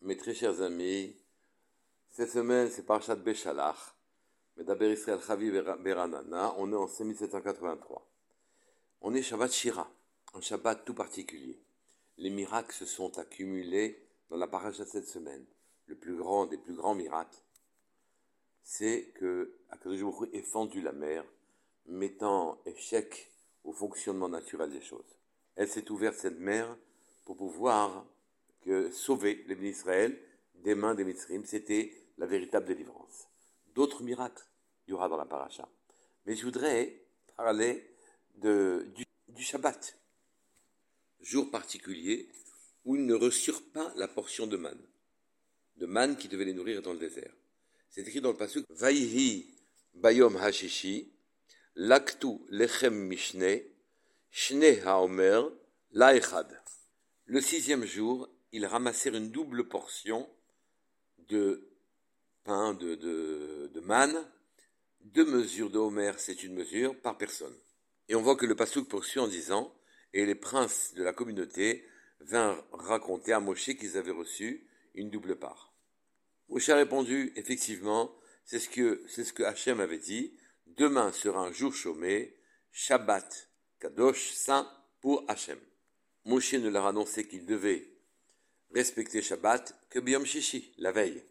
Mes très chers amis, cette semaine c'est Parashat Béchalach, Medaber Israël Chavi Beranana, on est en 1783. On est Shabbat Shira, un Shabbat tout particulier. Les miracles se sont accumulés dans la paracha cette semaine. Le plus grand des plus grands miracles, c'est que Akadosh ait fendu la mer, mettant échec au fonctionnement naturel des choses. Elle s'est ouverte cette mer pour pouvoir sauver les d'Israël des mains des Mitzrim. C'était la véritable délivrance. D'autres miracles il y aura dans la paracha. Mais je voudrais parler du Shabbat, jour particulier où ils ne reçurent pas la portion de manne, de manne qui devait les nourrir dans le désert. C'est écrit dans le passage Vaihi bayom hashishi, laktu lechem mishne, shne haomer, laechad. Le sixième jour, ils ramassèrent une double portion de pain, de, de, de manne. Deux mesures de Homer, c'est une mesure par personne. Et on voit que le Passouk poursuit en disant Et les princes de la communauté vinrent raconter à Moshe qu'ils avaient reçu une double part. Moshe a répondu Effectivement, c'est ce que, c'est ce que Hachem avait dit Demain sera un jour chômé, Shabbat, Kadosh, saint pour Hachem. Moshe ne leur a annoncé qu'il devait respecter Shabbat que Biyom Shishi, la veille.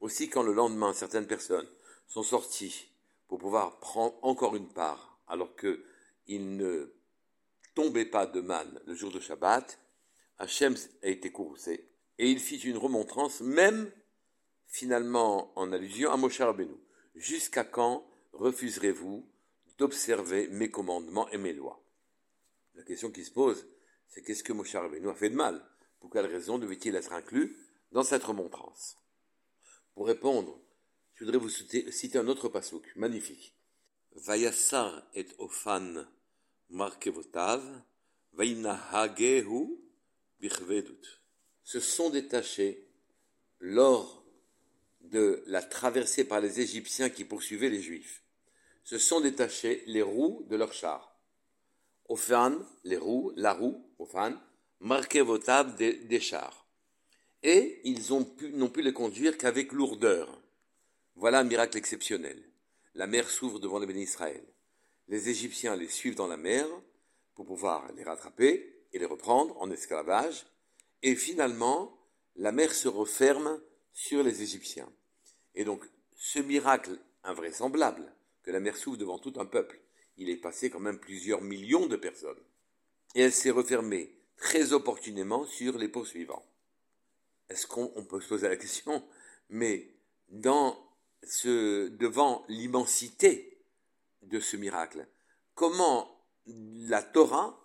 Aussi, quand le lendemain, certaines personnes sont sorties pour pouvoir prendre encore une part, alors qu'ils ne tombaient pas de manne le jour de Shabbat, Hachem a été courroucé et il fit une remontrance, même finalement en allusion à Moshe Rabbeinu. Jusqu'à quand refuserez-vous d'observer mes commandements et mes lois? La question qui se pose, c'est qu'est-ce que Moshe Rabbeinu a fait de mal? Pour quelle raison devait-il être inclus dans cette remontrance? Pour répondre, je voudrais vous citer un autre pasouk, magnifique. Vayassar et ofan markevotav, vainahagehu bichvedut. Se sont détachés lors de la traversée par les Égyptiens qui poursuivaient les Juifs. Se sont détachés les roues de leurs chars. Ofan, les roues, la roue, ofan, marqué votable des, des chars. Et ils n'ont pu, pu les conduire qu'avec lourdeur. Voilà un miracle exceptionnel. La mer s'ouvre devant les bénis Israël. Les Égyptiens les suivent dans la mer pour pouvoir les rattraper et les reprendre en esclavage. Et finalement, la mer se referme sur les Égyptiens. Et donc, ce miracle invraisemblable, que la mer s'ouvre devant tout un peuple, il est passé quand même plusieurs millions de personnes. Et elle s'est refermée très opportunément sur les poursuivants. Est-ce qu'on peut se poser la question Mais devant l'immensité de ce miracle, comment la Torah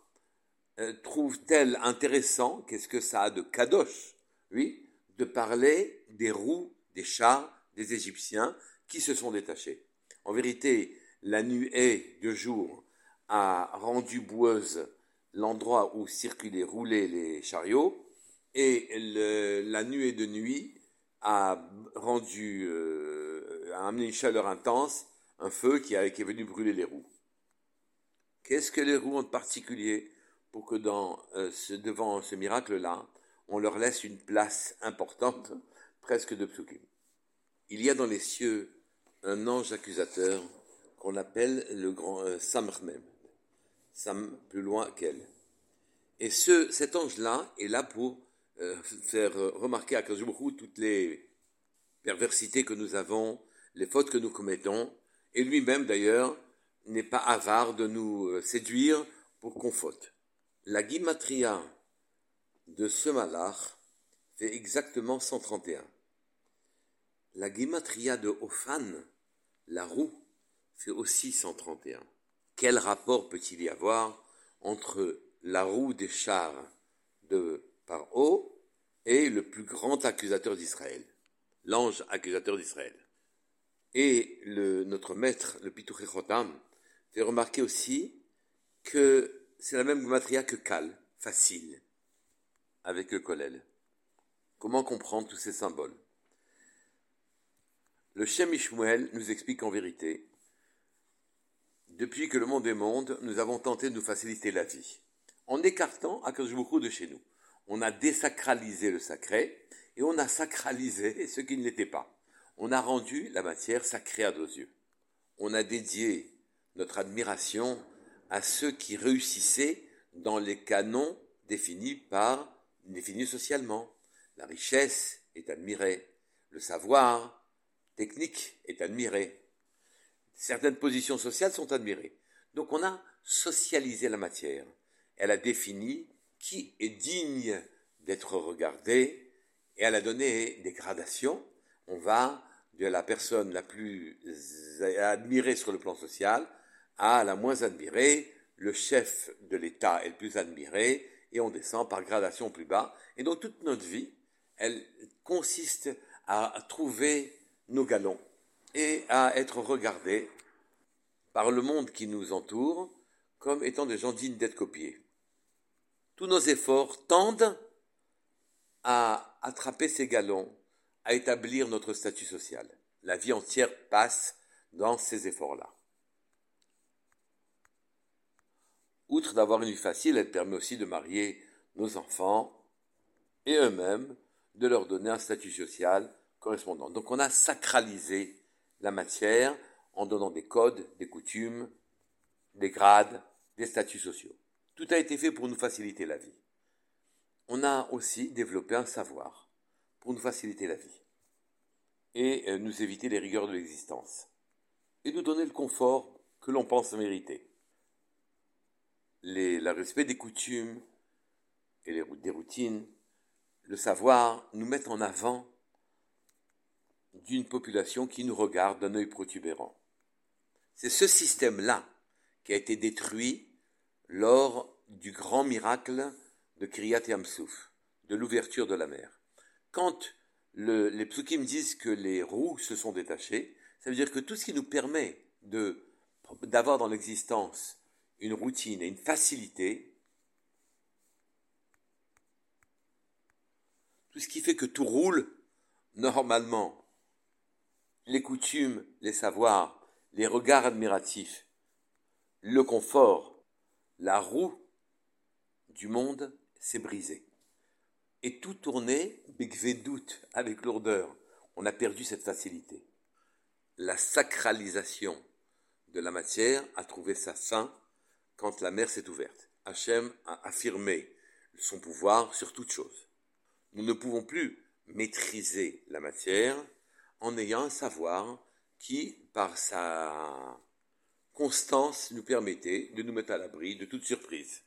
euh, trouve-t-elle intéressant, qu'est-ce que ça a de kadosh, oui, de parler des roues, des chars, des Égyptiens qui se sont détachés? En vérité, la nuée de jour a rendu boueuse l'endroit où circulaient, roulaient les chariots, et la nuée de nuit a rendu, euh, a amené une chaleur intense, un feu qui, a, qui est venu brûler les roues. Qu'est-ce que les roues ont de particulier pour que dans, euh, ce, devant ce miracle-là, on leur laisse une place importante, presque de psukim? Il y a dans les cieux un ange accusateur qu'on appelle le grand euh. Sam plus loin qu'elle. Et ce, cet ange-là est là pour euh, faire remarquer à Kazubuku toutes les perversités que nous avons, les fautes que nous commettons, et lui-même d'ailleurs n'est pas avare de nous euh, séduire pour qu'on faute. La guimatria de ce fait exactement 131. La guimatria de Ophan, la roue, fait aussi 131. Quel rapport peut-il y avoir entre la roue des chars de Paro et le plus grand accusateur d'Israël, l'ange accusateur d'Israël? Et notre maître, le Pitouché Chotam, fait remarquer aussi que c'est la même matria que Kal, facile, avec le Kolel. Comment comprendre tous ces symboles? Le Shem Ishmuel nous explique en vérité depuis que le monde est monde, nous avons tenté de nous faciliter la vie, en écartant Akadosh de chez nous. On a désacralisé le sacré et on a sacralisé ce qui ne l'était pas. On a rendu la matière sacrée à nos yeux. On a dédié notre admiration à ceux qui réussissaient dans les canons définis par définis socialement. La richesse est admirée, le savoir technique est admiré, certaines positions sociales sont admirées. Donc on a socialisé la matière. Elle a défini qui est digne d'être regardé et elle a donné des gradations. On va de la personne la plus admirée sur le plan social à la moins admirée, le chef de l'État est le plus admiré, et on descend par gradation plus bas. Et donc toute notre vie, elle consiste à trouver nos galons et à être regardés par le monde qui nous entoure comme étant des gens dignes d'être copiés. Tous nos efforts tendent à attraper ces galons, à établir notre statut social. La vie entière passe dans ces efforts-là. Outre d'avoir une vie facile, elle permet aussi de marier nos enfants et eux-mêmes, de leur donner un statut social correspondant. Donc on a sacralisé la matière en donnant des codes, des coutumes, des grades, des statuts sociaux. Tout a été fait pour nous faciliter la vie. On a aussi développé un savoir pour nous faciliter la vie et euh, nous éviter les rigueurs de l'existence et nous donner le confort que l'on pense mériter. le respect des coutumes et les, des routines, le savoir nous mettent en avant d'une population qui nous regarde d'un œil protubérant. C'est ce système-là qui a été détruit lors du grand miracle de Kriyat Yamsouf, de l'ouverture de la mer. Quand les psukim disent que les roues se sont détachées, ça veut dire que tout ce qui nous permet d'avoir dans l'existence une routine et une facilité, tout ce qui fait que tout roule normalement, les coutumes, les savoirs, les regards admiratifs, le confort, la roue du monde s'est brisée. Et tout tournait, doute, avec lourdeur. On a perdu cette facilité. La sacralisation de la matière a trouvé sa fin quand la mer s'est ouverte. Hachem a affirmé son pouvoir sur toute chose. Nous ne pouvons plus maîtriser la matière en ayant un savoir qui, par sa constance, nous permettait de nous mettre à l'abri de toute surprise.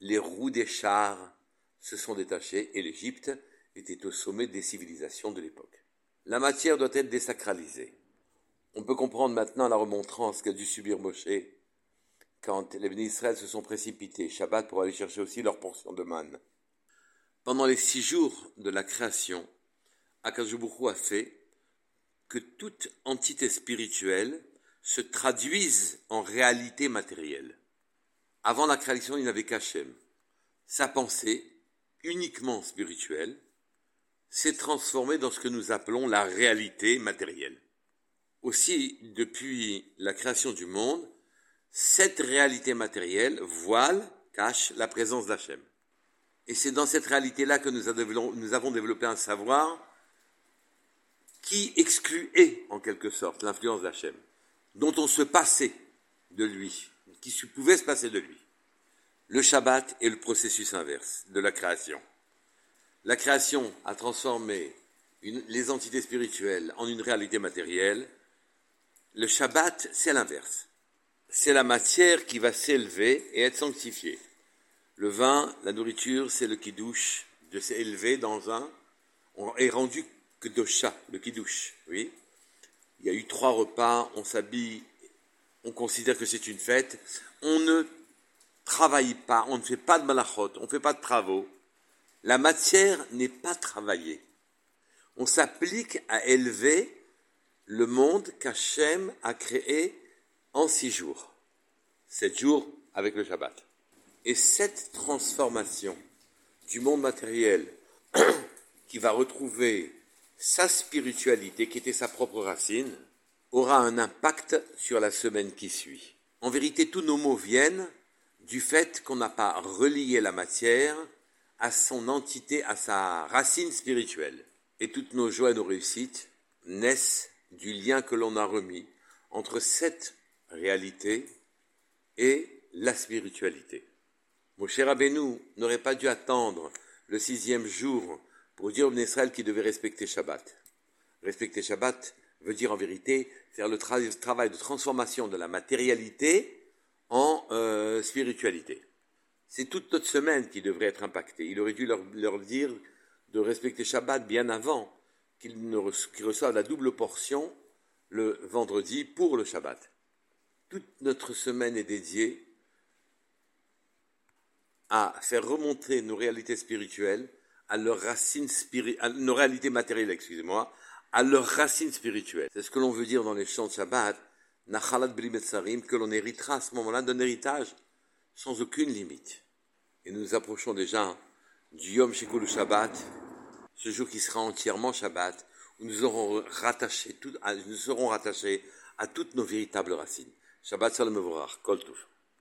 Les roues des chars se sont détachées et l'Égypte était au sommet des civilisations de l'époque. La matière doit être désacralisée. On peut comprendre maintenant la remontrance qu'a dû subir Moshe quand les Israël se sont précipités Shabbat pour aller chercher aussi leur portion de manne. Pendant les six jours de la création, Akajubuchu a fait que toute entité spirituelle se traduise en réalité matérielle. Avant la création, il n'avait qu'Hachem. Sa pensée, uniquement spirituelle, s'est transformée dans ce que nous appelons la réalité matérielle. Aussi, depuis la création du monde, cette réalité matérielle voile, cache la présence d'Hachem. Et c'est dans cette réalité-là que nous avons développé un savoir qui excluait en quelque sorte l'influence d'Hachem, dont on se passait de lui, qui pouvait se passer de lui. Le Shabbat est le processus inverse de la création. La création a transformé les entités spirituelles en une réalité matérielle. Le Shabbat, c'est l'inverse. C'est la matière qui va s'élever et être sanctifiée. Le vin, la nourriture, c'est le kiddush de s'élever dans un, est rendu Kdosha, le Kiddush, oui. Il y a eu trois repas, on s'habille, on considère que c'est une fête. On ne travaille pas, on ne fait pas de malachot, on ne fait pas de travaux. La matière n'est pas travaillée. On s'applique à élever le monde qu'Hachem a créé en six jours. Sept jours avec le Shabbat. Et cette transformation du monde matériel qui va retrouver sa spiritualité, qui était sa propre racine, aura un impact sur la semaine qui suit. En vérité, tous nos mots viennent du fait qu'on n'a pas relié la matière à son entité, à sa racine spirituelle. et toutes nos joies et nos réussites naissent du lien que l'on a remis entre cette réalité et la spiritualité. Moshe Rabbeinu n'aurait pas dû attendre le sixième jour pour dire au Israël qu'il devait respecter Shabbat. Respecter Shabbat veut dire en vérité faire le travail de transformation de la matérialité en euh, spiritualité. C'est toute notre semaine qui devrait être impactée. Il aurait dû leur, dire de respecter Shabbat bien avant qu'ils reçoivent la double portion le vendredi pour le Shabbat. Toute notre semaine est dédiée à faire remonter nos réalités spirituelles à leurs racines à nos réalités matérielles, excusez-moi, à leurs racines spirituelles. C'est ce que l'on veut dire dans les chants de Shabbat, Nachalat que l'on héritera à ce moment-là d'un héritage sans aucune limite. Et nous nous approchons déjà du Yom Shekul Shabbat, ce jour qui sera entièrement Shabbat, où nous, aurons rattaché nous serons rattachés à toutes nos véritables racines. Shabbat Shalom Kol